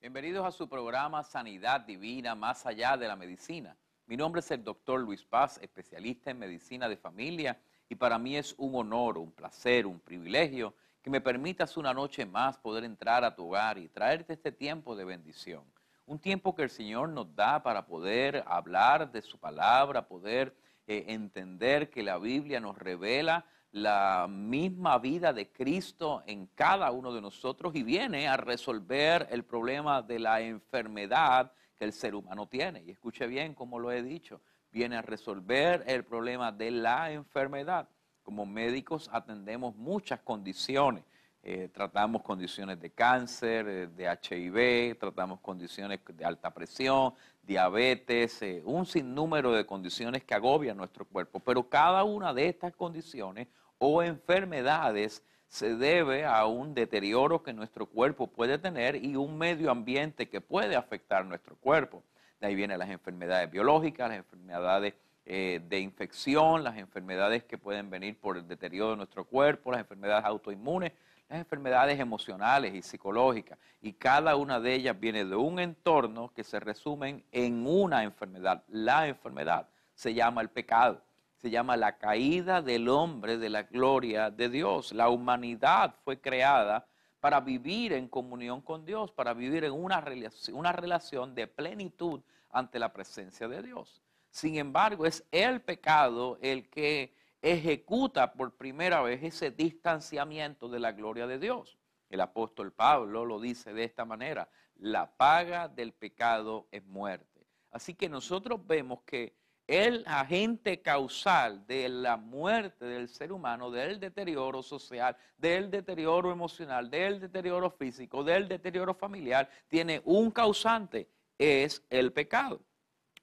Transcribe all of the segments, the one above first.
Bienvenidos a su programa Sanidad Divina más allá de la medicina. Mi nombre es el doctor Luis Paz, especialista en medicina de familia, y para mí es un honor, un placer, un privilegio que me permitas una noche más poder entrar a tu hogar y traerte este tiempo de bendición. Un tiempo que el Señor nos da para poder hablar de su palabra, poder eh, entender que la Biblia nos revela la misma vida de Cristo en cada uno de nosotros y viene a resolver el problema de la enfermedad que el ser humano tiene. Y escuche bien como lo he dicho, viene a resolver el problema de la enfermedad. Como médicos atendemos muchas condiciones. Eh, tratamos condiciones de cáncer, eh, de HIV, tratamos condiciones de alta presión, diabetes, eh, un sinnúmero de condiciones que agobian nuestro cuerpo. Pero cada una de estas condiciones o enfermedades se debe a un deterioro que nuestro cuerpo puede tener y un medio ambiente que puede afectar nuestro cuerpo. De ahí vienen las enfermedades biológicas, las enfermedades eh, de infección, las enfermedades que pueden venir por el deterioro de nuestro cuerpo, las enfermedades autoinmunes, las enfermedades emocionales y psicológicas. Y cada una de ellas viene de un entorno que se resumen en una enfermedad. La enfermedad se llama el pecado se llama la caída del hombre de la gloria de Dios. La humanidad fue creada para vivir en comunión con Dios, para vivir en una relación, una relación de plenitud ante la presencia de Dios. Sin embargo, es el pecado el que ejecuta por primera vez ese distanciamiento de la gloria de Dios. El apóstol Pablo lo dice de esta manera, la paga del pecado es muerte. Así que nosotros vemos que el agente causal de la muerte del ser humano, del deterioro social, del deterioro emocional, del deterioro físico, del deterioro familiar, tiene un causante, es el pecado.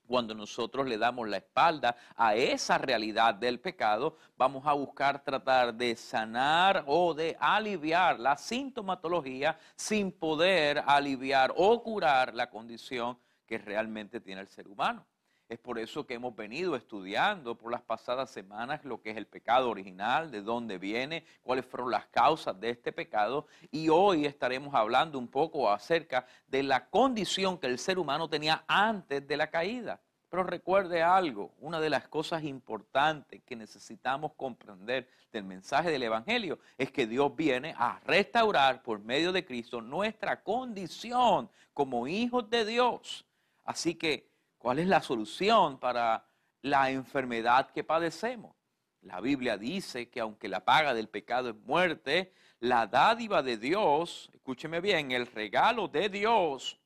Cuando nosotros le damos la espalda a esa realidad del pecado, vamos a buscar tratar de sanar o de aliviar la sintomatología sin poder aliviar o curar la condición que realmente tiene el ser humano. Es por eso que hemos venido estudiando por las pasadas semanas lo que es el pecado original, de dónde viene, cuáles fueron las causas de este pecado. Y hoy estaremos hablando un poco acerca de la condición que el ser humano tenía antes de la caída. Pero recuerde algo, una de las cosas importantes que necesitamos comprender del mensaje del Evangelio es que Dios viene a restaurar por medio de Cristo nuestra condición como hijos de Dios. Así que ¿Cuál es la solución para la enfermedad que padecemos? La Biblia dice que aunque la paga del pecado es muerte, la dádiva de Dios, escúcheme bien, el regalo de Dios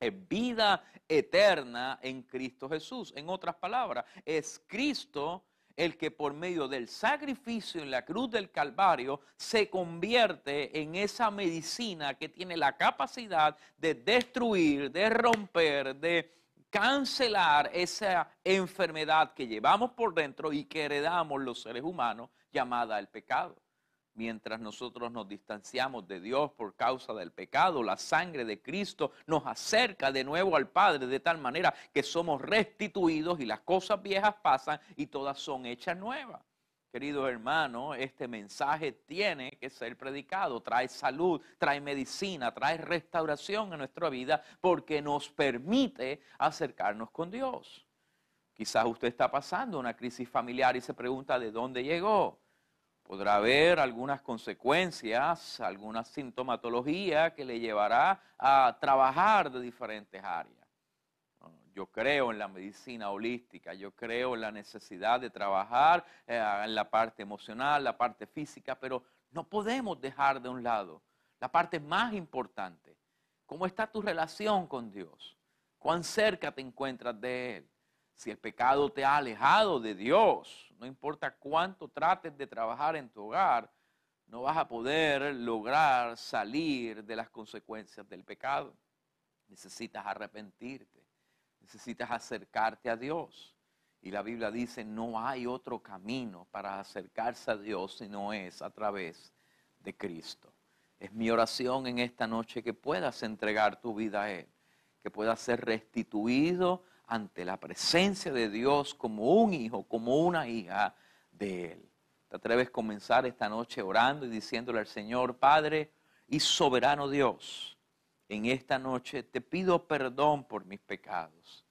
es vida eterna en Cristo Jesús. En otras palabras, es Cristo el que por medio del sacrificio en la cruz del Calvario se convierte en esa medicina que tiene la capacidad de destruir, de romper, de cancelar esa enfermedad que llevamos por dentro y que heredamos los seres humanos llamada el pecado. Mientras nosotros nos distanciamos de Dios por causa del pecado, la sangre de Cristo nos acerca de nuevo al Padre de tal manera que somos restituidos y las cosas viejas pasan y todas son hechas nuevas. Querido hermano, este mensaje tiene que ser predicado, trae salud, trae medicina, trae restauración a nuestra vida porque nos permite acercarnos con Dios. Quizás usted está pasando una crisis familiar y se pregunta de dónde llegó. Podrá haber algunas consecuencias, alguna sintomatología que le llevará a trabajar de diferentes áreas. Yo creo en la medicina holística, yo creo en la necesidad de trabajar eh, en la parte emocional, la parte física, pero no podemos dejar de un lado la parte más importante. ¿Cómo está tu relación con Dios? ¿Cuán cerca te encuentras de Él? Si el pecado te ha alejado de Dios, no importa cuánto trates de trabajar en tu hogar, no vas a poder lograr salir de las consecuencias del pecado. Necesitas arrepentirte. Necesitas acercarte a Dios. Y la Biblia dice, no hay otro camino para acercarse a Dios si no es a través de Cristo. Es mi oración en esta noche que puedas entregar tu vida a Él, que puedas ser restituido ante la presencia de Dios como un hijo, como una hija de Él. ¿Te atreves a comenzar esta noche orando y diciéndole al Señor, Padre y soberano Dios? En esta noche te pido perdón por mis pecados.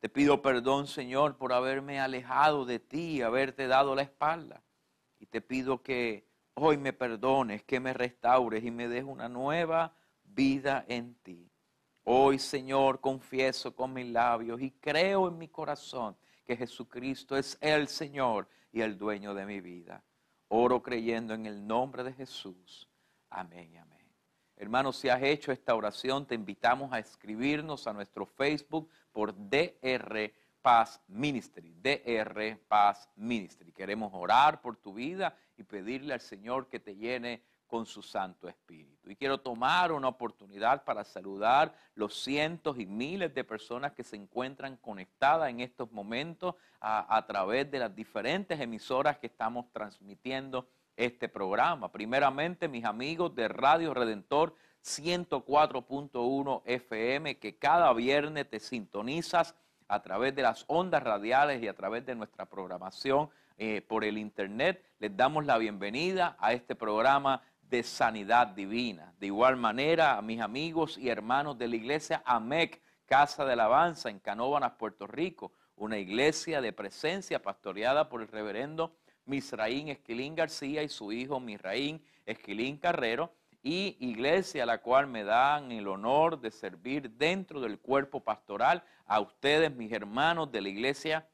Te pido perdón, Señor, por haberme alejado de ti y haberte dado la espalda. Y te pido que hoy me perdones, que me restaures y me des una nueva vida en ti. Hoy, Señor, confieso con mis labios y creo en mi corazón que Jesucristo es el Señor y el dueño de mi vida. Oro creyendo en el nombre de Jesús. Amén, amén. Hermanos, si has hecho esta oración, te invitamos a escribirnos a nuestro Facebook por DR Paz Ministry. DR Paz Ministry. Queremos orar por tu vida y pedirle al Señor que te llene con su Santo Espíritu. Y quiero tomar una oportunidad para saludar los cientos y miles de personas que se encuentran conectadas en estos momentos a, a través de las diferentes emisoras que estamos transmitiendo este programa. Primeramente, mis amigos de Radio Redentor 104.1 FM, que cada viernes te sintonizas a través de las ondas radiales y a través de nuestra programación eh, por el Internet. Les damos la bienvenida a este programa de sanidad divina. De igual manera, a mis amigos y hermanos de la iglesia AMEC, Casa de Alabanza, en Canóvanas, Puerto Rico, una iglesia de presencia pastoreada por el reverendo Misraín Esquilín García y su hijo Misraín Esquilín Carrero, y iglesia a la cual me dan el honor de servir dentro del cuerpo pastoral. A ustedes, mis hermanos de la iglesia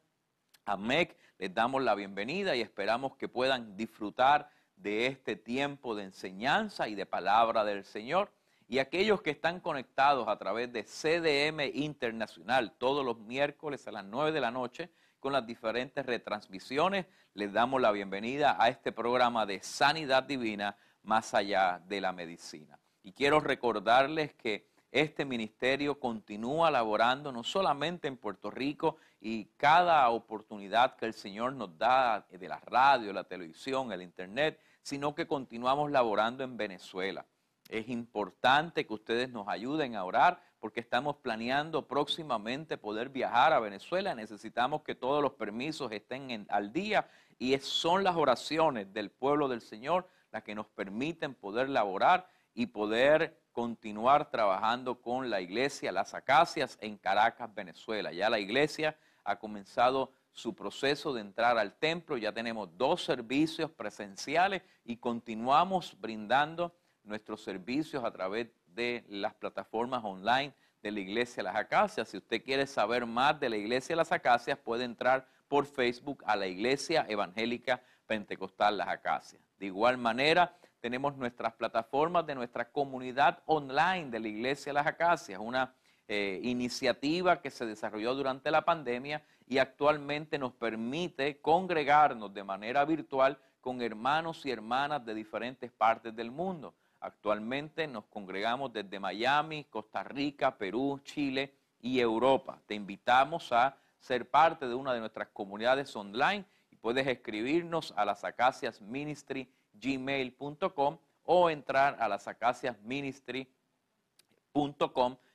AMEC, les damos la bienvenida y esperamos que puedan disfrutar de este tiempo de enseñanza y de palabra del Señor. Y aquellos que están conectados a través de CDM Internacional todos los miércoles a las 9 de la noche, con las diferentes retransmisiones. Les damos la bienvenida a este programa de Sanidad Divina más allá de la medicina. Y quiero recordarles que este ministerio continúa laborando no solamente en Puerto Rico y cada oportunidad que el Señor nos da de la radio, la televisión, el internet, sino que continuamos laborando en Venezuela. Es importante que ustedes nos ayuden a orar porque estamos planeando próximamente poder viajar a Venezuela. Necesitamos que todos los permisos estén al día y son las oraciones del pueblo del Señor las que nos permiten poder laborar y poder continuar trabajando con la iglesia Las Acacias en Caracas, Venezuela. Ya la iglesia ha comenzado su proceso de entrar al templo, ya tenemos dos servicios presenciales y continuamos brindando nuestros servicios a través de las plataformas online de la Iglesia Las Acacias. Si usted quiere saber más de la Iglesia Las Acacias, puede entrar por Facebook a la Iglesia Evangélica Pentecostal Las Acacias. De igual manera, tenemos nuestras plataformas de nuestra comunidad online de la Iglesia Las Acacias, una eh, iniciativa que se desarrolló durante la pandemia y actualmente nos permite congregarnos de manera virtual con hermanos y hermanas de diferentes partes del mundo. Actualmente nos congregamos desde Miami, Costa Rica, Perú, Chile y Europa. Te invitamos a ser parte de una de nuestras comunidades online y puedes escribirnos a las gmail.com o entrar a las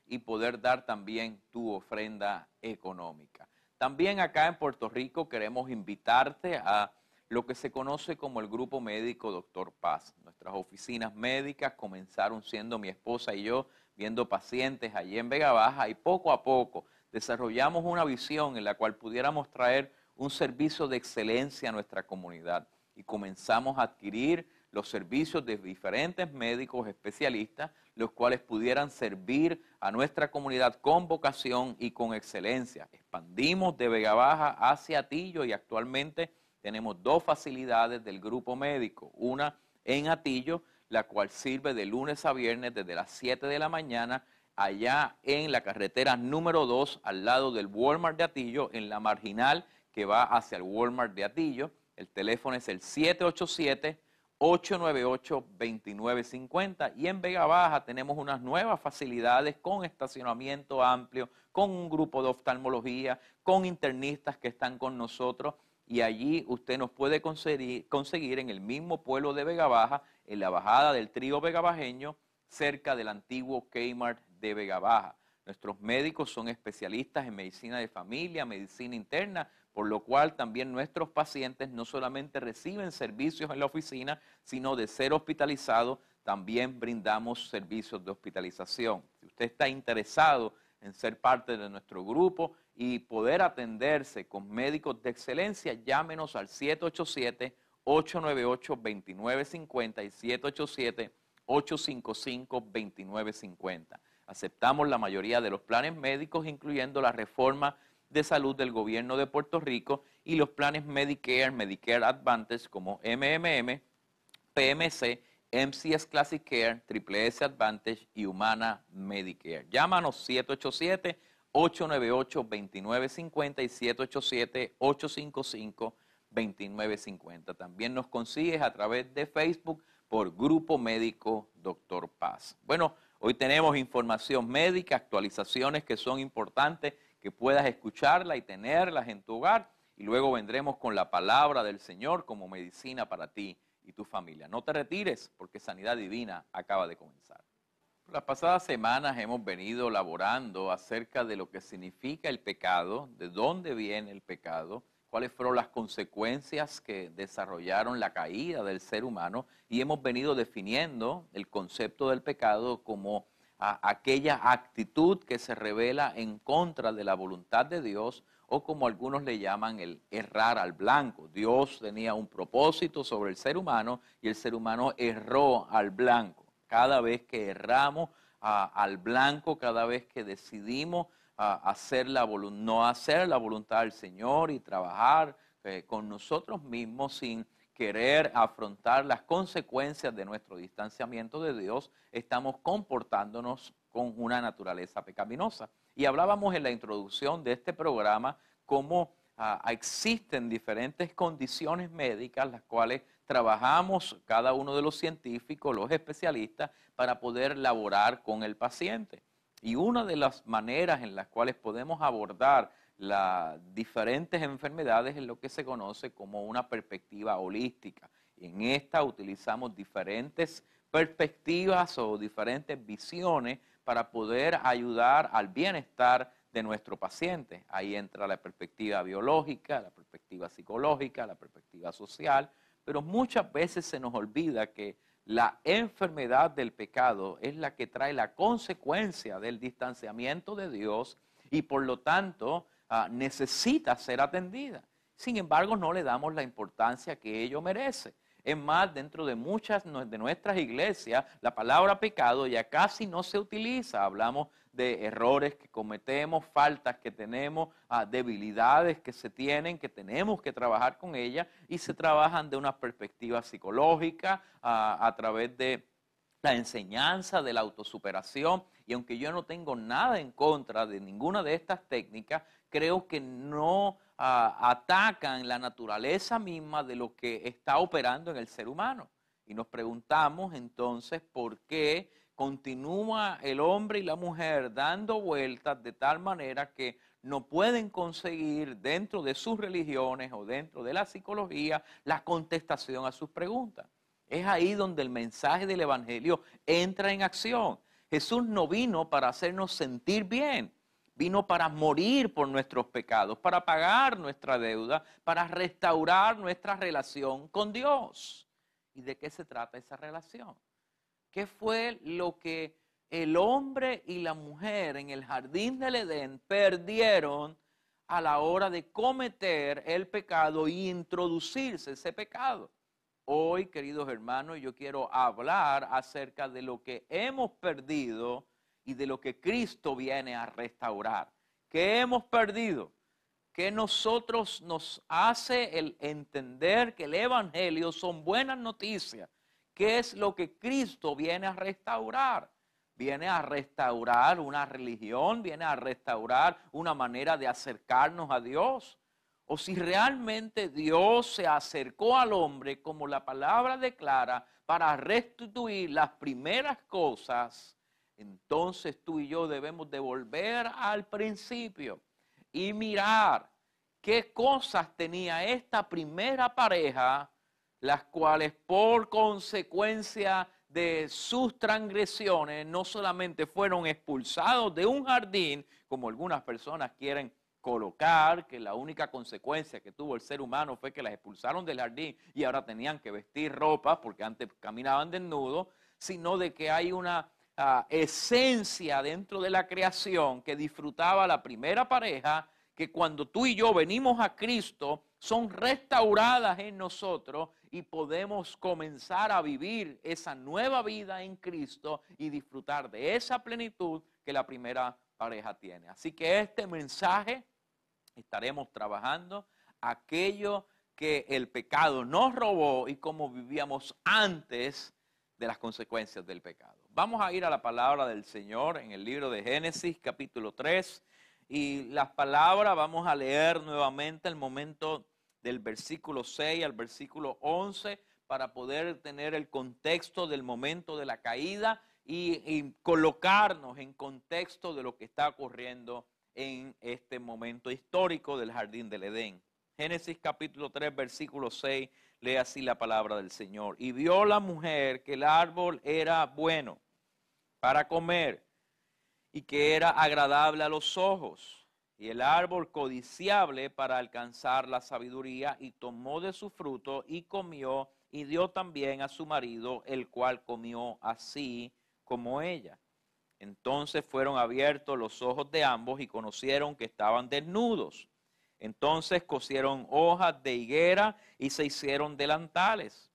y poder dar también tu ofrenda económica. También acá en Puerto Rico queremos invitarte a lo que se conoce como el Grupo Médico Doctor Paz. Nuestras oficinas médicas comenzaron siendo mi esposa y yo viendo pacientes allí en Vega Baja y poco a poco desarrollamos una visión en la cual pudiéramos traer un servicio de excelencia a nuestra comunidad y comenzamos a adquirir los servicios de diferentes médicos especialistas, los cuales pudieran servir a nuestra comunidad con vocación y con excelencia. Expandimos de Vega Baja hacia Atillo y actualmente tenemos dos facilidades del grupo médico, una en Atillo, la cual sirve de lunes a viernes desde las 7 de la mañana allá en la carretera número 2 al lado del Walmart de Atillo, en la marginal que va hacia el Walmart de Atillo. El teléfono es el 787-898-2950 y en Vega Baja tenemos unas nuevas facilidades con estacionamiento amplio, con un grupo de oftalmología, con internistas que están con nosotros y allí usted nos puede conseguir, en el mismo pueblo de Vega Baja, en la bajada del trío vegabajeño, cerca del antiguo Kmart de Vega Baja. Nuestros médicos son especialistas en medicina de familia, medicina interna, por lo cual también nuestros pacientes no solamente reciben servicios en la oficina, sino de ser hospitalizados, también brindamos servicios de hospitalización. usted está interesado en ser parte de nuestro grupo y poder atenderse con médicos de excelencia, llámenos al 787-898-2950 y 787-855-2950. Aceptamos la mayoría de los planes médicos, incluyendo la reforma de salud del gobierno de Puerto Rico y los planes Medicare, Medicare Advantage como MMM, PMC, MCS Classic Care, Triple S Advantage y Humana Medicare. Llámanos 787-898-2950 y 787-855-2950. También nos consigues a través de Facebook por Grupo Médico Doctor Paz. Bueno, hoy tenemos información médica, actualizaciones que son importantes que puedas escucharla y tenerlas en tu hogar. Y luego vendremos con la palabra del Señor como medicina para ti y tu familia. No te retires porque Sanidad Divina acaba de comenzar. Las pasadas semanas hemos venido laborando acerca de lo que significa el pecado, de dónde viene el pecado, cuáles fueron las consecuencias que desarrollaron la caída del ser humano y hemos venido definiendo el concepto del pecado como aquella actitud que se revela en contra de la voluntad de Dios o como algunos le llaman el errar al blanco. Dios tenía un propósito sobre el ser humano y el ser humano erró al blanco. Cada vez que erramos al blanco, cada vez que decidimos hacer la no hacer la voluntad del Señor y trabajar eh, con nosotros mismos sin querer afrontar las consecuencias de nuestro distanciamiento de Dios, estamos comportándonos con una naturaleza pecaminosa. Y hablábamos en la introducción de este programa cómo existen diferentes condiciones médicas las cuales trabajamos cada uno de los científicos, los especialistas, para poder laborar con el paciente. Y una de las maneras en las cuales podemos abordar las diferentes enfermedades es lo que se conoce como una perspectiva holística. En esta utilizamos diferentes perspectivas o diferentes visiones para poder ayudar al bienestar de nuestro paciente. Ahí entra la perspectiva biológica, la perspectiva psicológica, la perspectiva social, pero muchas veces se nos olvida que la enfermedad del pecado es la que trae la consecuencia del distanciamiento de Dios y por lo tanto Ah, necesita ser atendida. Sin embargo, no le damos la importancia que ello merece. Es más, dentro de muchas de nuestras iglesias, la palabra pecado ya casi no se utiliza. Hablamos de errores que cometemos, faltas que tenemos, ah, debilidades que se tienen, que tenemos que trabajar con ellas y se trabajan de una perspectiva psicológica ah, a través de la enseñanza de la autosuperación. Y aunque yo no tengo nada en contra de ninguna de estas técnicas, creo que no ah, atacan la naturaleza misma de lo que está operando en el ser humano. Y nos preguntamos entonces por qué continúa el hombre y la mujer dando vueltas de tal manera que no pueden conseguir dentro de sus religiones o dentro de la psicología la contestación a sus preguntas. Es ahí donde el mensaje del Evangelio entra en acción. Jesús no vino para hacernos sentir bien vino para morir por nuestros pecados, para pagar nuestra deuda, para restaurar nuestra relación con Dios. ¿Y de qué se trata esa relación? ¿Qué fue lo que el hombre y la mujer en el jardín del Edén perdieron a la hora de cometer el pecado y introducirse ese pecado? Hoy, queridos hermanos, yo quiero hablar acerca de lo que hemos perdido y de lo que Cristo viene a restaurar. ¿Qué hemos perdido? Que nosotros nos hace el entender que el Evangelio son buenas noticias. ¿Qué es lo que Cristo viene a restaurar? Viene a restaurar una religión, viene a restaurar una manera de acercarnos a Dios. O si realmente Dios se acercó al hombre, como la palabra declara, para restituir las primeras cosas entonces tú y yo debemos de volver al principio y mirar qué cosas tenía esta primera pareja, las cuales por consecuencia de sus transgresiones no solamente fueron expulsados de un jardín, como algunas personas quieren colocar, que la única consecuencia que tuvo el ser humano fue que las expulsaron del jardín y ahora tenían que vestir ropa porque antes caminaban desnudos, sino de que hay una ah, esencia dentro de la creación que disfrutaba la primera pareja, que cuando tú y yo venimos a Cristo, son restauradas en nosotros y podemos comenzar a vivir esa nueva vida en Cristo y disfrutar de esa plenitud que la primera pareja tiene. Así que este mensaje estaremos trabajando aquello que el pecado nos robó y cómo vivíamos antes de las consecuencias del pecado. Vamos a ir a la palabra del Señor en el libro de Génesis capítulo 3 y las palabras vamos a leer nuevamente el momento del versículo 6 al versículo 11 para poder tener el contexto del momento de la caída y, colocarnos en contexto de lo que está ocurriendo en este momento histórico del jardín del Edén. Génesis capítulo 3, versículo 6, lee así la palabra del Señor. Y vio la mujer que el árbol era bueno para comer y que era agradable a los ojos y el árbol codiciable para alcanzar la sabiduría, y tomó de su fruto y comió, y dio también a su marido, el cual comió así como ella. Entonces fueron abiertos los ojos de ambos y conocieron que estaban desnudos. Entonces cosieron hojas de higuera y se hicieron delantales.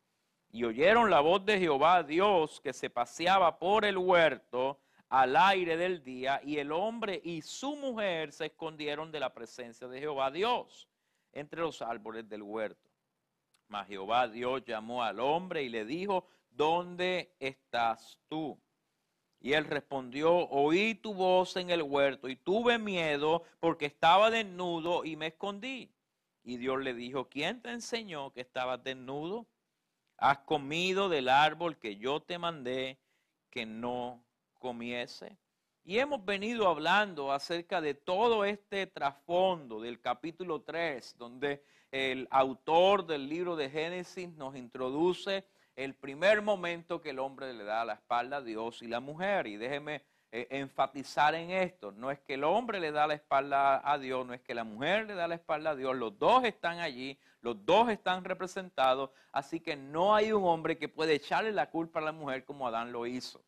Y oyeron la voz de Jehová Dios que se paseaba por el huerto al aire del día, y el hombre y su mujer se escondieron de la presencia de Jehová Dios entre los árboles del huerto. Mas Jehová Dios llamó al hombre y le dijo, ¿dónde estás tú? Y él respondió, oí tu voz en el huerto y tuve miedo porque estaba desnudo y me escondí. Y Dios le dijo, ¿quién te enseñó que estabas desnudo? Has comido del árbol que yo te mandé que no comiese. Y hemos venido hablando acerca de todo este trasfondo del capítulo 3, donde el autor del libro de Génesis nos introduce el primer momento que el hombre le da la espalda a Dios y la mujer. Y déjeme eh, enfatizar en esto, no es que el hombre le da la espalda a Dios, no es que la mujer le da la espalda a Dios, los dos están allí, los dos están representados, así que no hay un hombre que puede echarle la culpa a la mujer como Adán lo hizo.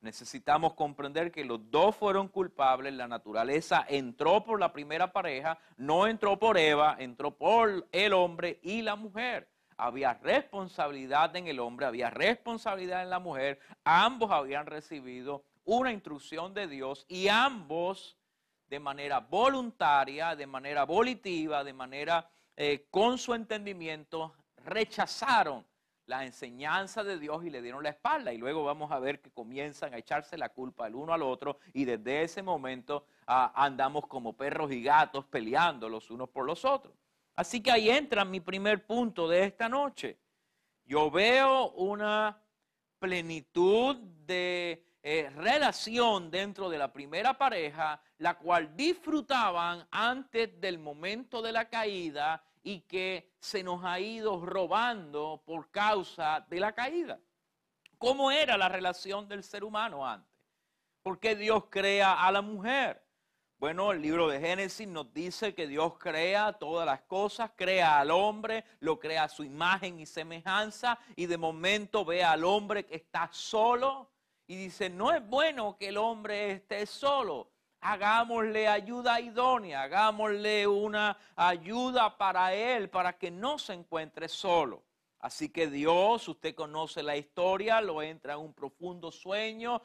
Necesitamos comprender que los dos fueron culpables, la naturaleza entró por la primera pareja, no entró por Eva, entró por el hombre y la mujer. Había responsabilidad en el hombre, había responsabilidad en la mujer, ambos habían recibido una instrucción de Dios y ambos de manera voluntaria, de manera volitiva, de manera eh, con su entendimiento, rechazaron la enseñanza de Dios y le dieron la espalda. Y luego vamos a ver que comienzan a echarse la culpa el uno al otro y desde ese momento ah, andamos como perros y gatos peleando los unos por los otros. Así que ahí entra mi primer punto de esta noche. Yo veo una plenitud de eh, relación dentro de la primera pareja, la cual disfrutaban antes del momento de la caída y que se nos ha ido robando por causa de la caída. ¿Cómo era la relación del ser humano antes? ¿Por qué Dios crea a la mujer? Bueno, el libro de Génesis nos dice que Dios crea todas las cosas, crea al hombre, lo crea a su imagen y semejanza y de momento ve al hombre que está solo y dice, no es bueno que el hombre esté solo hagámosle ayuda idónea, hagámosle una ayuda para él, para que no se encuentre solo. Así que Dios, usted conoce la historia, lo entra en un profundo sueño,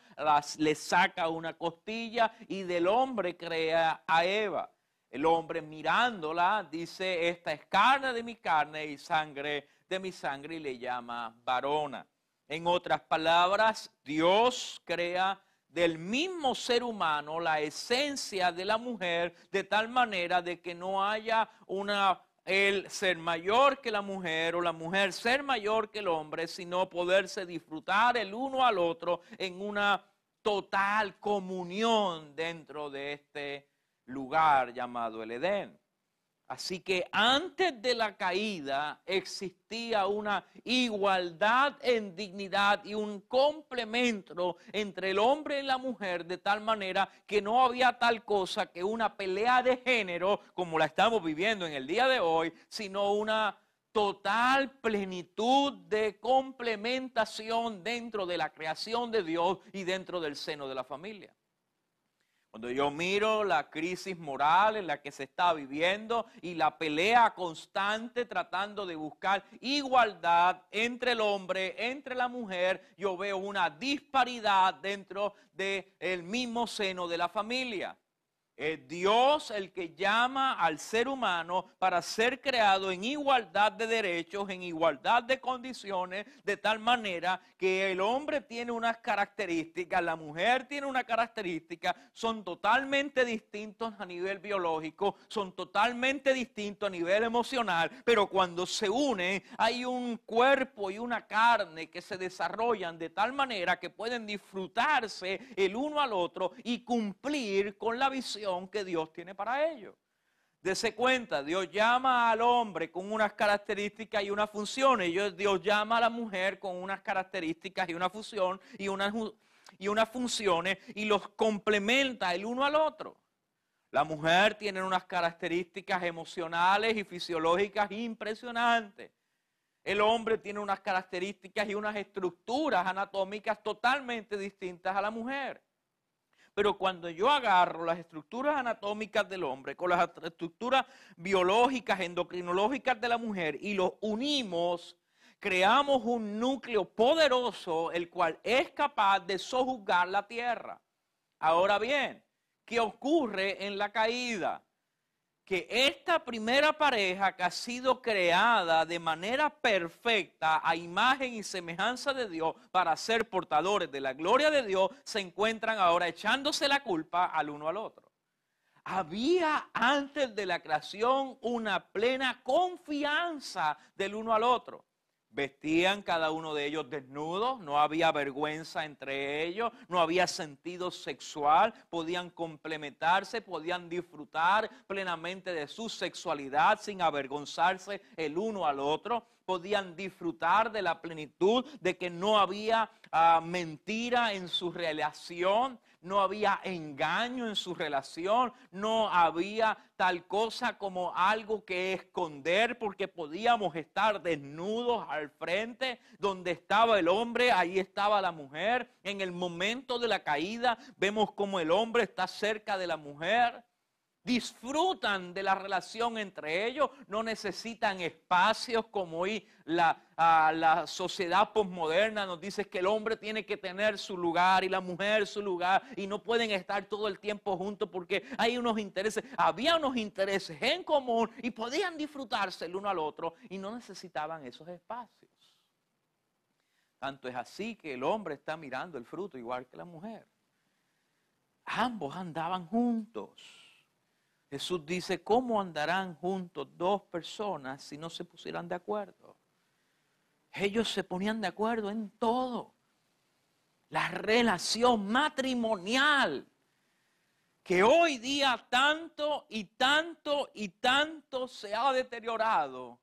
le saca una costilla y del hombre crea a Eva. El hombre mirándola dice, esta es carne de mi carne y sangre de mi sangre y le llama varona. En otras palabras, Dios crea del mismo ser humano la esencia de la mujer de tal manera de que no haya una el ser mayor que la mujer o la mujer ser mayor que el hombre, sino poderse disfrutar el uno al otro en una total comunión dentro de este lugar llamado el Edén. Así que antes de la caída existía una igualdad en dignidad y un complemento entre el hombre y la mujer de tal manera que no había tal cosa que una pelea de género como la estamos viviendo en el día de hoy, sino una total plenitud de complementación dentro de la creación de Dios y dentro del seno de la familia. Cuando yo miro la crisis moral en la que se está viviendo y la pelea constante tratando de buscar igualdad entre el hombre, entre la mujer, yo veo una disparidad dentro del mismo seno de la familia. Es Dios el que llama al ser humano para ser creado en igualdad de derechos, en igualdad de condiciones, de tal manera que el hombre tiene unas características, la mujer tiene una característica, son totalmente distintos a nivel biológico, son totalmente distintos a nivel emocional, pero cuando se unen hay un cuerpo y una carne que se desarrollan de tal manera que pueden disfrutarse el uno al otro y cumplir con la visión que Dios tiene para ellos. Dese cuenta, Dios llama al hombre con unas características y unas funciones. Y Dios llama a la mujer con unas características y una función y unas, y unas funciones y los complementa el uno al otro. La mujer tiene unas características emocionales y fisiológicas impresionantes. El hombre tiene unas características y unas estructuras anatómicas totalmente distintas a la mujer. Pero cuando yo agarro las estructuras anatómicas del hombre con las estructuras biológicas, endocrinológicas de la mujer y los unimos, creamos un núcleo poderoso el cual es capaz de sojuzgar la tierra. Ahora bien, ¿qué ocurre en la caída? Que esta primera pareja que ha sido creada de manera perfecta a imagen y semejanza de Dios para ser portadores de la gloria de Dios, se encuentran ahora echándose la culpa al uno al otro. Había antes de la creación una plena confianza del uno al otro. Vestían cada uno de ellos desnudos, no había vergüenza entre ellos, no había sentido sexual, podían complementarse, podían disfrutar plenamente de su sexualidad sin avergonzarse el uno al otro, podían disfrutar de la plenitud de que no había ah, mentira en su relación, no había engaño en su relación, no había tal cosa como algo que esconder porque podíamos estar desnudos al frente, donde estaba el hombre, ahí estaba la mujer. En el momento de la caída vemos como el hombre está cerca de la mujer disfrutan de la relación entre ellos, no necesitan espacios como hoy la, sociedad posmoderna nos dice que el hombre tiene que tener su lugar y la mujer su lugar y no pueden estar todo el tiempo juntos porque hay unos intereses, había unos intereses en común y podían disfrutarse el uno al otro y no necesitaban esos espacios. Tanto es así que el hombre está mirando el fruto igual que la mujer. Ambos andaban juntos Jesús dice, ¿cómo andarán juntos dos personas si no se pusieran de acuerdo? Ellos se ponían de acuerdo en todo. La relación matrimonial, que hoy día tanto y tanto y tanto se ha deteriorado,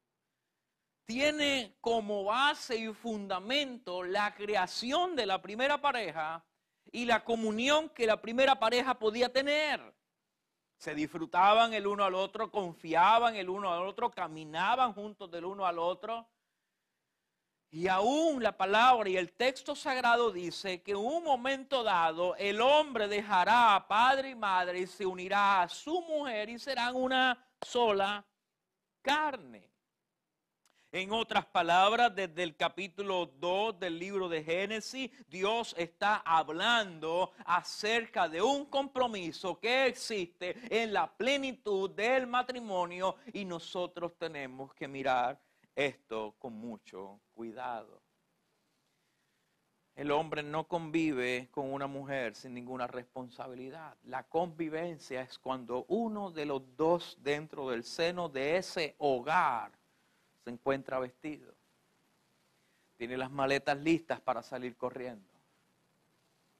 tiene como base y fundamento la creación de la primera pareja y la comunión que la primera pareja podía tener. Se disfrutaban el uno al otro, confiaban el uno al otro, caminaban juntos del uno al otro. Y aún la palabra y el texto sagrado dice que en un momento dado el hombre dejará a padre y madre y se unirá a su mujer y serán una sola carne. En otras palabras, desde el capítulo 2 del libro de Génesis, Dios está hablando acerca de un compromiso que existe en la plenitud del matrimonio y nosotros tenemos que mirar esto con mucho cuidado. El hombre no convive con una mujer sin ninguna responsabilidad. La convivencia es cuando uno de los dos dentro del seno de ese hogar encuentra vestido. Tiene las maletas listas para salir corriendo.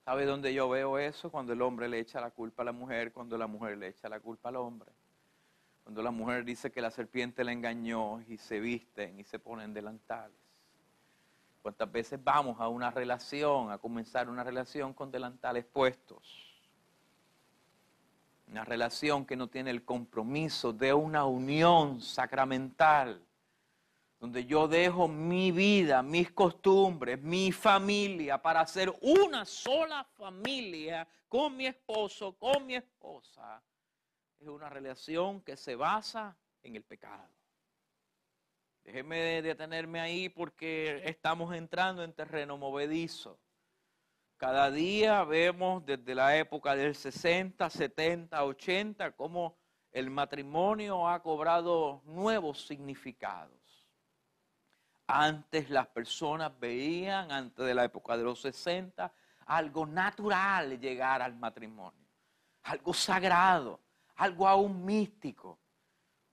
¿Sabe dónde yo veo eso? Cuando el hombre le echa la culpa a la mujer, cuando la mujer le echa la culpa al hombre. Cuando la mujer dice que la serpiente le engañó y se visten y se ponen delantales. ¿Cuántas veces vamos a una relación, a comenzar una relación con delantales puestos? Una relación que no tiene el compromiso de una unión sacramental donde yo dejo mi vida, mis costumbres, mi familia para hacer una sola familia con mi esposo, con mi esposa, es una relación que se basa en el pecado. Déjeme detenerme ahí porque estamos entrando en terreno movedizo. Cada día vemos desde la época del 60, 70, 80 cómo el matrimonio ha cobrado nuevos significados. Antes las personas veían, antes de la época de los 60, algo natural llegar al matrimonio, algo sagrado, algo aún místico.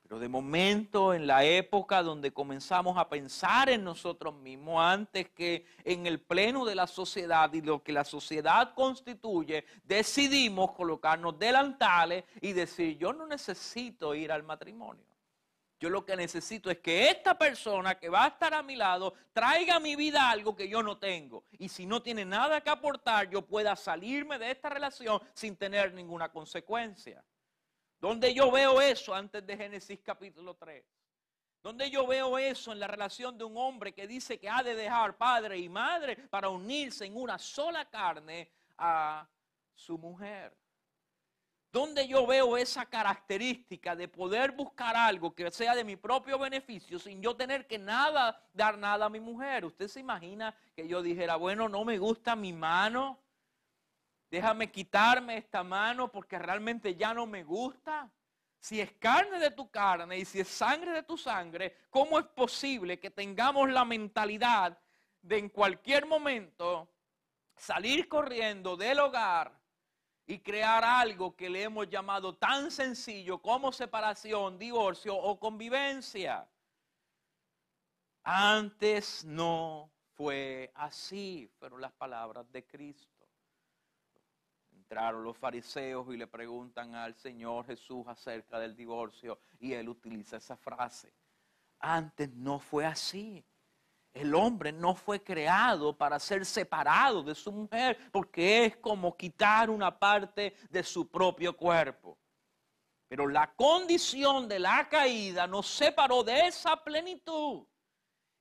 Pero de momento, en la época donde comenzamos a pensar en nosotros mismos, antes que en el pleno de la sociedad y lo que la sociedad constituye, decidimos colocarnos delantales y decir, yo no necesito ir al matrimonio. Yo lo que necesito es que esta persona que va a estar a mi lado traiga a mi vida algo que yo no tengo. Y si no tiene nada que aportar, yo pueda salirme de esta relación sin tener ninguna consecuencia. Donde yo veo eso antes de Génesis capítulo 3. Donde yo veo eso en la relación de un hombre que dice que ha de dejar padre y madre para unirse en una sola carne a su mujer. Donde yo veo esa característica de poder buscar algo que sea de mi propio beneficio sin yo tener que nada, dar nada a mi mujer. Usted se imagina que yo dijera, bueno, no me gusta mi mano, déjame quitarme esta mano porque realmente ya no me gusta. Si es carne de tu carne y si es sangre de tu sangre, ¿cómo es posible que tengamos la mentalidad de en cualquier momento salir corriendo del hogar? Y crear algo que le hemos llamado tan sencillo como separación, divorcio o convivencia. Antes no fue así, fueron las palabras de Cristo. Entraron los fariseos y le preguntan al Señor Jesús acerca del divorcio y él utiliza esa frase. Antes no fue así. El hombre no fue creado para ser separado de su mujer porque es como quitar una parte de su propio cuerpo. Pero la condición de la caída nos separó de esa plenitud.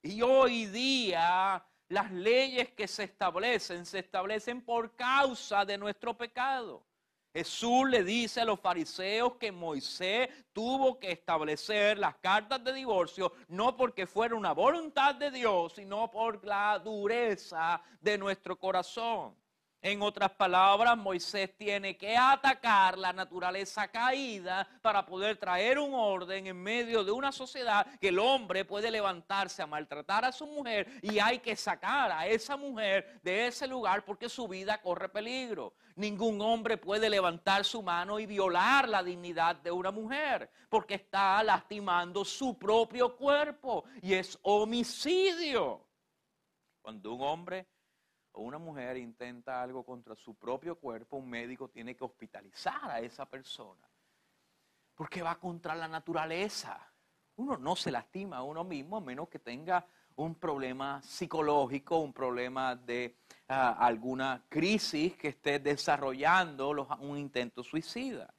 Y hoy día las leyes que se establecen se establecen por causa de nuestro pecado. Jesús le dice a los fariseos que Moisés tuvo que establecer las cartas de divorcio no porque fuera una voluntad de Dios, sino por la dureza de nuestro corazón. En otras palabras, Moisés tiene que atacar la naturaleza caída para poder traer un orden en medio de una sociedad que el hombre puede levantarse a maltratar a su mujer y hay que sacar a esa mujer de ese lugar porque su vida corre peligro. Ningún hombre puede levantar su mano y violar la dignidad de una mujer porque está lastimando su propio cuerpo y es homicidio. Cuando un hombre o una mujer intenta algo contra su propio cuerpo, un médico tiene que hospitalizar a esa persona. Porque va contra la naturaleza. Uno no se lastima a uno mismo a menos que tenga un problema psicológico, un problema de ah, alguna crisis que esté desarrollando un intento suicida.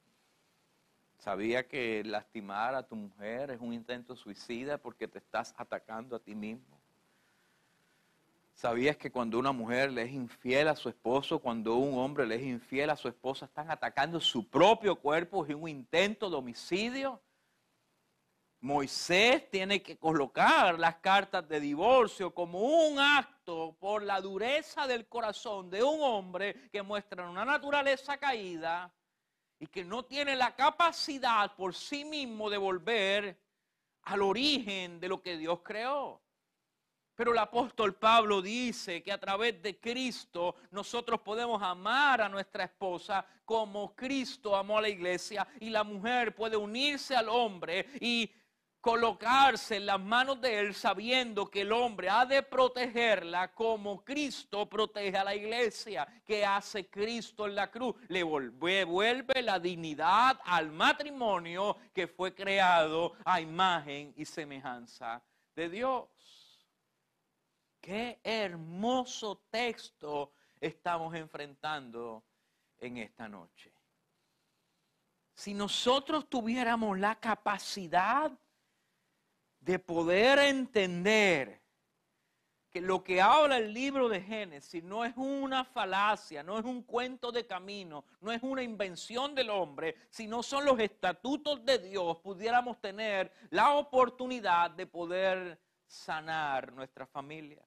¿Sabía que lastimar a tu mujer es un intento suicida porque te estás atacando a ti mismo? ¿Sabías que cuando una mujer le es infiel a su esposo, cuando un hombre le es infiel a su esposa, están atacando su propio cuerpo? Es un intento de homicidio. Moisés tiene que colocar las cartas de divorcio como un acto por la dureza del corazón de un hombre que muestra una naturaleza caída y que no tiene la capacidad por sí mismo de volver al origen de lo que Dios creó. Pero el apóstol Pablo dice que a través de Cristo nosotros podemos amar a nuestra esposa como Cristo amó a la iglesia y la mujer puede unirse al hombre y colocarse en las manos de él sabiendo que el hombre ha de protegerla como Cristo protege a la iglesia. que hace Cristo en la cruz? Le vuelve la dignidad al matrimonio que fue creado a imagen y semejanza de Dios. Qué hermoso texto estamos enfrentando en esta noche. Si nosotros tuviéramos la capacidad de poder entender que lo que habla el libro de Génesis no es una falacia, no es un cuento de camino, no es una invención del hombre, sino son los estatutos de Dios, pudiéramos tener la oportunidad de poder sanar nuestra familia.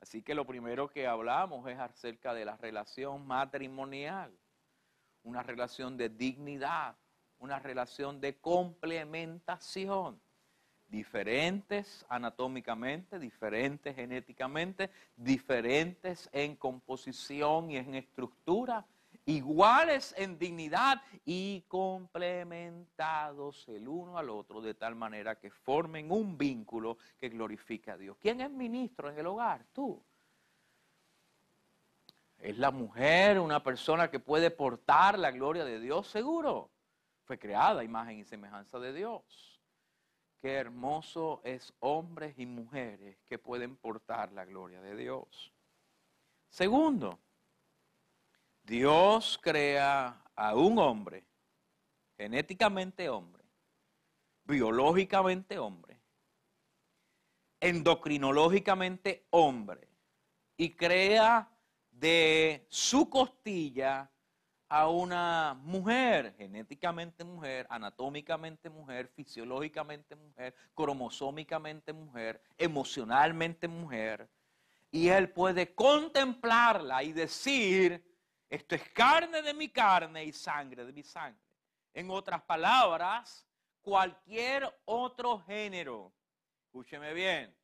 Así que lo primero que hablamos es acerca de la relación matrimonial, una relación de dignidad, una relación de complementación diferentes anatómicamente, diferentes genéticamente, diferentes en composición y en estructura, iguales en dignidad y complementados el uno al otro de tal manera que formen un vínculo que glorifique a Dios. ¿Quién es ministro en el hogar? Tú. ¿Es la mujer una persona que puede portar la gloria de Dios? Seguro. Fue creada imagen y semejanza de Dios. Qué hermoso es hombres y mujeres que pueden portar la gloria de Dios. Segundo, Dios crea a un hombre, genéticamente hombre, biológicamente hombre, endocrinológicamente hombre, y crea de su costilla a una mujer, genéticamente mujer, anatómicamente mujer, fisiológicamente mujer, cromosómicamente mujer, emocionalmente mujer, y él puede contemplarla y decir, esto es carne de mi carne y sangre de mi sangre. En otras palabras, cualquier otro género, escúcheme bien,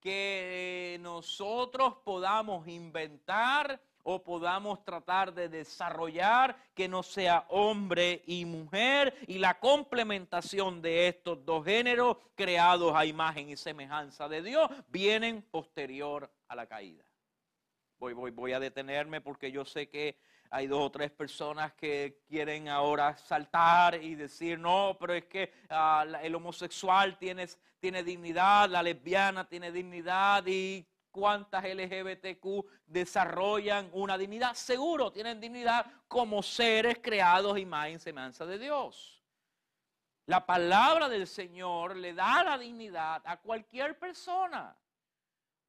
que nosotros podamos inventar o podamos tratar de desarrollar que no sea hombre y mujer y la complementación de estos dos géneros creados a imagen y semejanza de Dios vienen posterior a la caída. Voy, voy, voy a detenerme porque yo sé que hay dos o tres personas que quieren ahora saltar y decir, no, pero es que ah, el homosexual tiene, tiene dignidad, la lesbiana tiene dignidad y cuántas LGBTQ desarrollan una dignidad. Seguro tienen dignidad como seres creados imagen y semejanza de Dios. La palabra del Señor le da la dignidad a cualquier persona.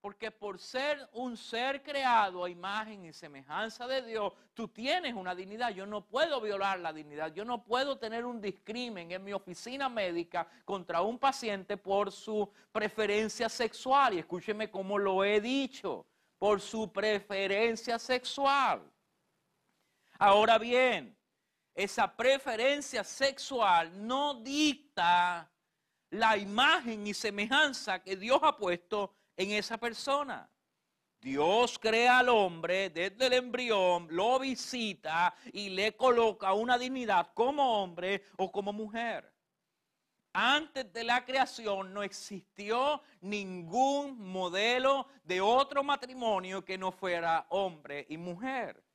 Porque por ser un ser creado a imagen y semejanza de Dios, tú tienes una dignidad. Yo no puedo violar la dignidad. Yo no puedo tener un discrimen en mi oficina médica contra un paciente por su preferencia sexual. Y escúcheme cómo lo he dicho, por su preferencia sexual. Ahora bien, esa preferencia sexual no dicta la imagen y semejanza que Dios ha puesto en esa persona. Dios crea al hombre desde el embrión, lo visita y le coloca una dignidad como hombre o como mujer. Antes de la creación no existió ningún modelo de otro matrimonio que no fuera hombre y mujer.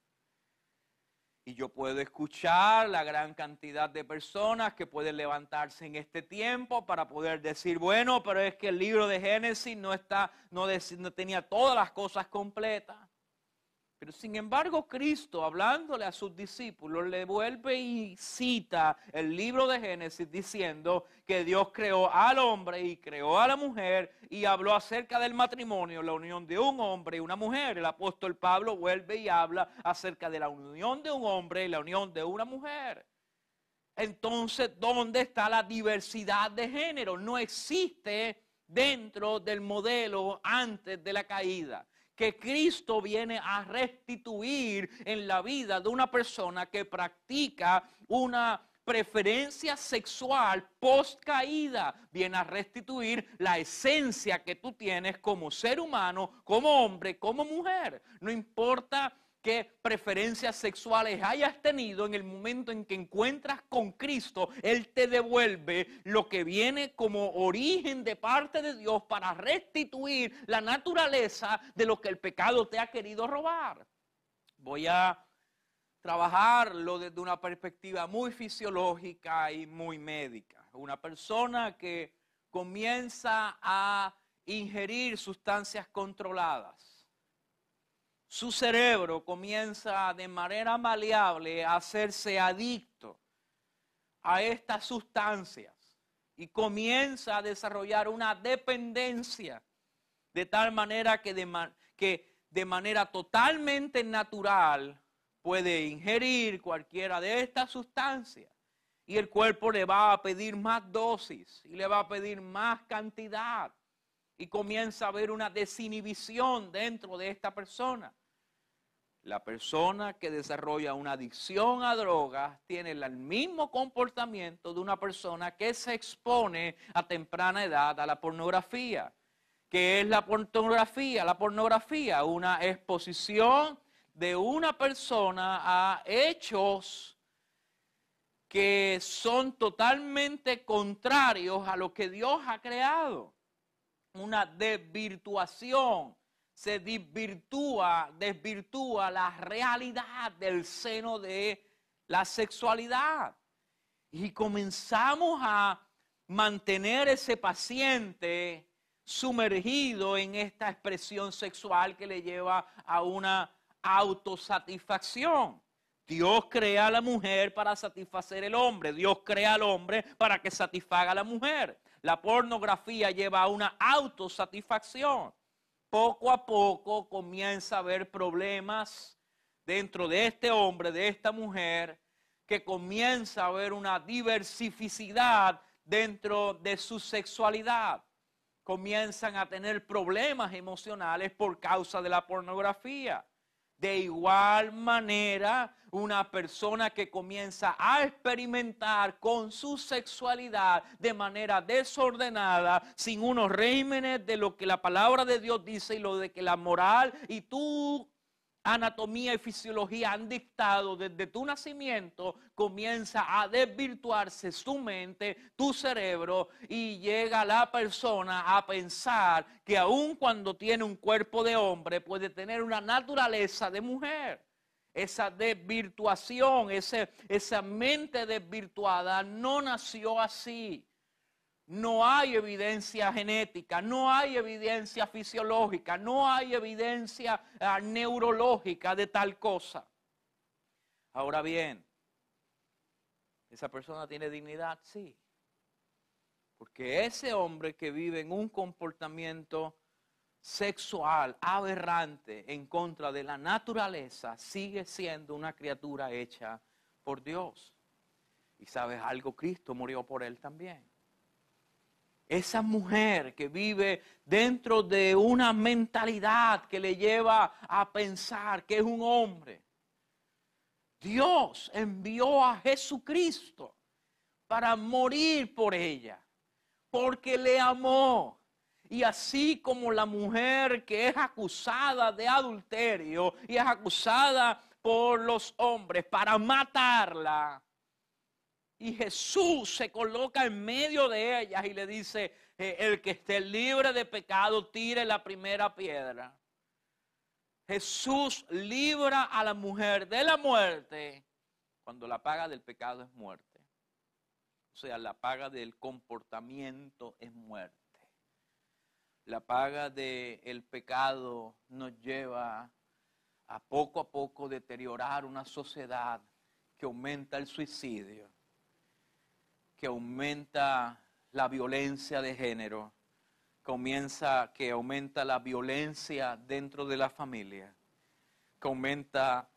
Y yo puedo escuchar la gran cantidad de personas que pueden levantarse en este tiempo para poder decir, bueno, pero es que el libro de Génesis no, está, no, no tenía todas las cosas completas. Pero sin embargo, Cristo, hablándole a sus discípulos, le vuelve y cita el libro de Génesis diciendo que Dios creó al hombre y creó a la mujer y habló acerca del matrimonio, la unión de un hombre y una mujer. El apóstol Pablo vuelve y habla acerca de la unión de un hombre y la unión de una mujer. Entonces, ¿dónde está la diversidad de género? No existe dentro del modelo antes de la caída que Cristo viene a restituir en la vida de una persona que practica una preferencia sexual post caída, viene a restituir la esencia que tú tienes como ser humano, como hombre, como mujer. No importa qué preferencias sexuales hayas tenido en el momento en que encuentras con Cristo, Él te devuelve lo que viene como origen de parte de Dios para restituir la naturaleza de lo que el pecado te ha querido robar. Voy a trabajarlo desde una perspectiva muy fisiológica y muy médica. Una persona que comienza a ingerir sustancias controladas su cerebro comienza de manera maleable a hacerse adicto a estas sustancias. y comienza a desarrollar una dependencia de tal manera que de, manera totalmente natural puede ingerir cualquiera de estas sustancias y el cuerpo le va a pedir más dosis y le va a pedir más cantidad y comienza a haber una desinhibición dentro de esta persona. La persona que desarrolla una adicción a drogas tiene el mismo comportamiento de una persona que se expone a temprana edad a la pornografía. ¿Qué es la pornografía? La pornografía, una exposición de una persona a hechos que son totalmente contrarios a lo que Dios ha creado. Una desvirtuación se desvirtúa, desvirtúa la realidad del seno de la sexualidad. Y comenzamos a mantener ese paciente sumergido en esta expresión sexual que le lleva a una autosatisfacción. Dios crea a la mujer para satisfacer el hombre. Dios crea al hombre para que satisfaga a la mujer. La pornografía lleva a una autosatisfacción poco a poco comienza a haber problemas dentro de este hombre, de esta mujer, que comienza a haber una diversificidad dentro de su sexualidad. Comienzan a tener problemas emocionales por causa de la pornografía. De igual manera, una persona que comienza a experimentar con su sexualidad de manera desordenada, sin unos regímenes de lo que la palabra de Dios dice y lo de que la moral y tú anatomía y fisiología han dictado desde tu nacimiento, comienza a desvirtuarse su mente, tu cerebro, y llega la persona a pensar que aun cuando tiene un cuerpo de hombre, puede tener una naturaleza de mujer. Esa desvirtuación, esa mente desvirtuada no nació así no hay evidencia genética, no hay evidencia fisiológica, no hay evidencia ah, neurológica de tal cosa. Ahora bien, ¿esa persona tiene dignidad? Sí. Porque ese hombre que vive en un comportamiento sexual aberrante en contra de la naturaleza sigue siendo una criatura hecha por Dios. Y sabes algo, Cristo murió por él también esa mujer que vive dentro de una mentalidad que le lleva a pensar que es un hombre. Dios envió a Jesucristo para morir por ella, porque le amó. Y así como la mujer que es acusada de adulterio y es acusada por los hombres para matarla, y Jesús se coloca en medio de ellas y le dice, eh, el que esté libre de pecado, tire la primera piedra. Jesús libra a la mujer de la muerte cuando la paga del pecado es muerte. O sea, la paga del comportamiento es muerte. La paga del pecado nos lleva a poco a poco deteriorar una sociedad que aumenta el suicidio que aumenta la violencia de género, comienza, que aumenta la violencia dentro de la familia, que aumenta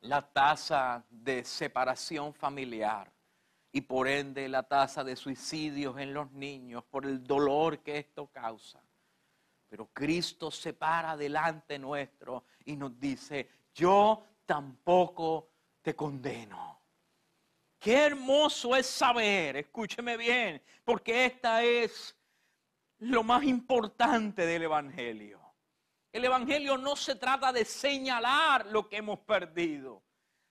la tasa de separación familiar y por ende la tasa de suicidios en los niños por el dolor que esto causa. Pero Cristo se para delante nuestro y nos dice, yo tampoco te condeno. Qué hermoso es saber, escúcheme bien, porque esta es lo más importante del Evangelio. El Evangelio no se trata de señalar lo que hemos perdido.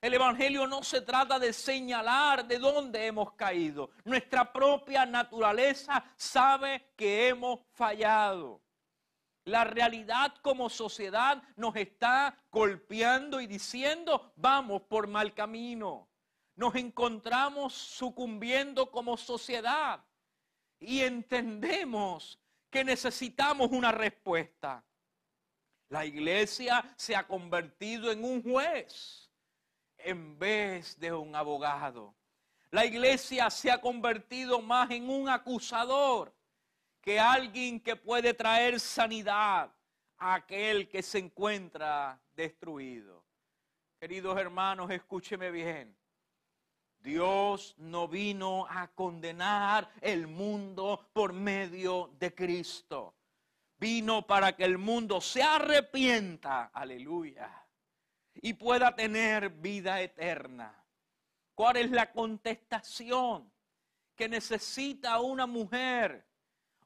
El Evangelio no se trata de señalar de dónde hemos caído. Nuestra propia naturaleza sabe que hemos fallado. La realidad como sociedad nos está golpeando y diciendo, vamos por mal camino nos encontramos sucumbiendo como sociedad y entendemos que necesitamos una respuesta. La iglesia se ha convertido en un juez en vez de un abogado. La iglesia se ha convertido más en un acusador que alguien que puede traer sanidad a aquel que se encuentra destruido. Queridos hermanos, escúcheme bien. Dios no vino a condenar el mundo por medio de Cristo. Vino para que el mundo se arrepienta, aleluya, y pueda tener vida eterna. ¿Cuál es la contestación que necesita una mujer,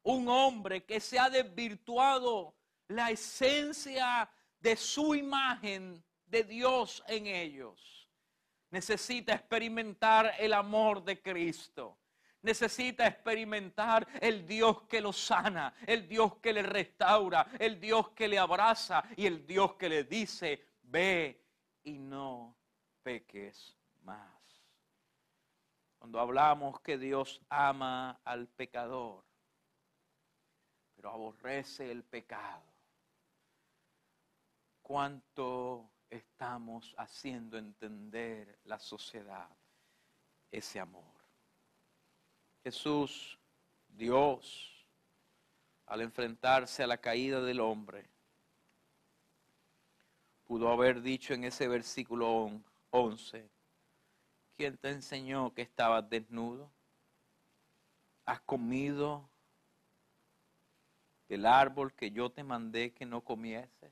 un hombre que se ha desvirtuado la esencia de su imagen de Dios en ellos? Necesita experimentar el amor de Cristo. Necesita experimentar el Dios que lo sana, el Dios que le restaura, el Dios que le abraza y el Dios que le dice, ve y no peques más. Cuando hablamos que Dios ama al pecador, pero aborrece el pecado, ¿cuánto haciendo entender la sociedad ese amor? Jesús, Dios, al enfrentarse a la caída del hombre, pudo haber dicho en ese versículo 11, ¿quién te enseñó que estabas desnudo? ¿Has comido del árbol que yo te mandé que no comieses?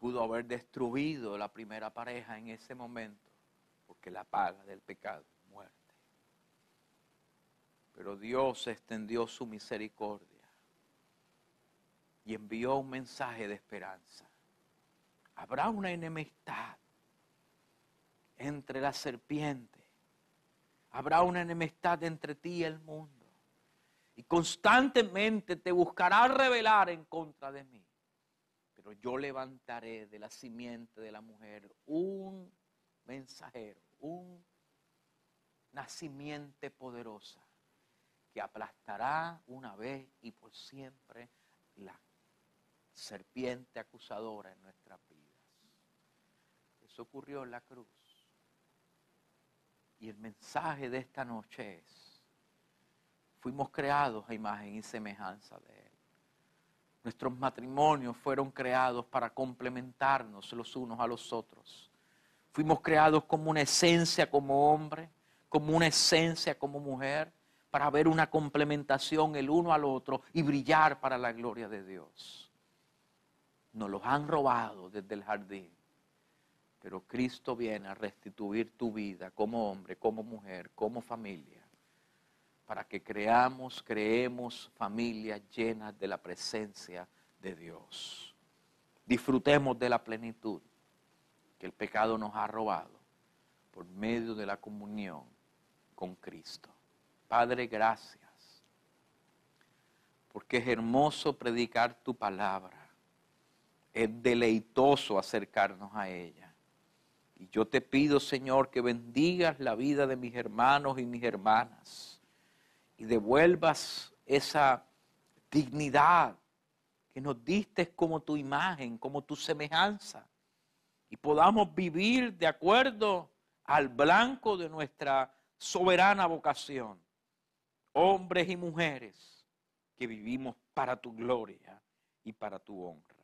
Pudo haber destruido la primera pareja en ese momento, porque la paga del pecado es muerte. Pero Dios extendió su misericordia y envió un mensaje de esperanza habrá una enemistad entre la serpiente. Habrá una enemistad entre ti y el mundo. Y constantemente te buscará revelar en contra de mí. Yo levantaré de la simiente de la mujer un mensajero, un nacimiento poderosa que aplastará una vez y por siempre la serpiente acusadora en nuestra vida ocurrió en la cruz. Y el mensaje de esta noche es, fuimos creados a imagen y semejanza de Él. Nuestros matrimonios fueron creados para complementarnos los unos a los otros. Fuimos creados como una esencia como hombre, como una esencia como mujer, para ver una complementación el uno al otro y brillar para la gloria de Dios. Nos los han robado desde el jardín pero Cristo viene a restituir tu vida como hombre, como mujer, como familia, para que creamos, creemos familias llenas de la presencia de Dios. Disfrutemos de la plenitud que el pecado nos ha robado por medio de la comunión con Cristo. Padre, gracias, porque es hermoso predicar tu palabra, es deleitoso acercarnos a ella y yo te pido, Señor, que bendigas la vida de mis hermanos y mis hermanas y devuelvas esa dignidad que nos diste como tu imagen, como tu semejanza, y podamos vivir de acuerdo al blanco de nuestra soberana vocación, hombres y mujeres que vivimos para tu gloria y para tu honra.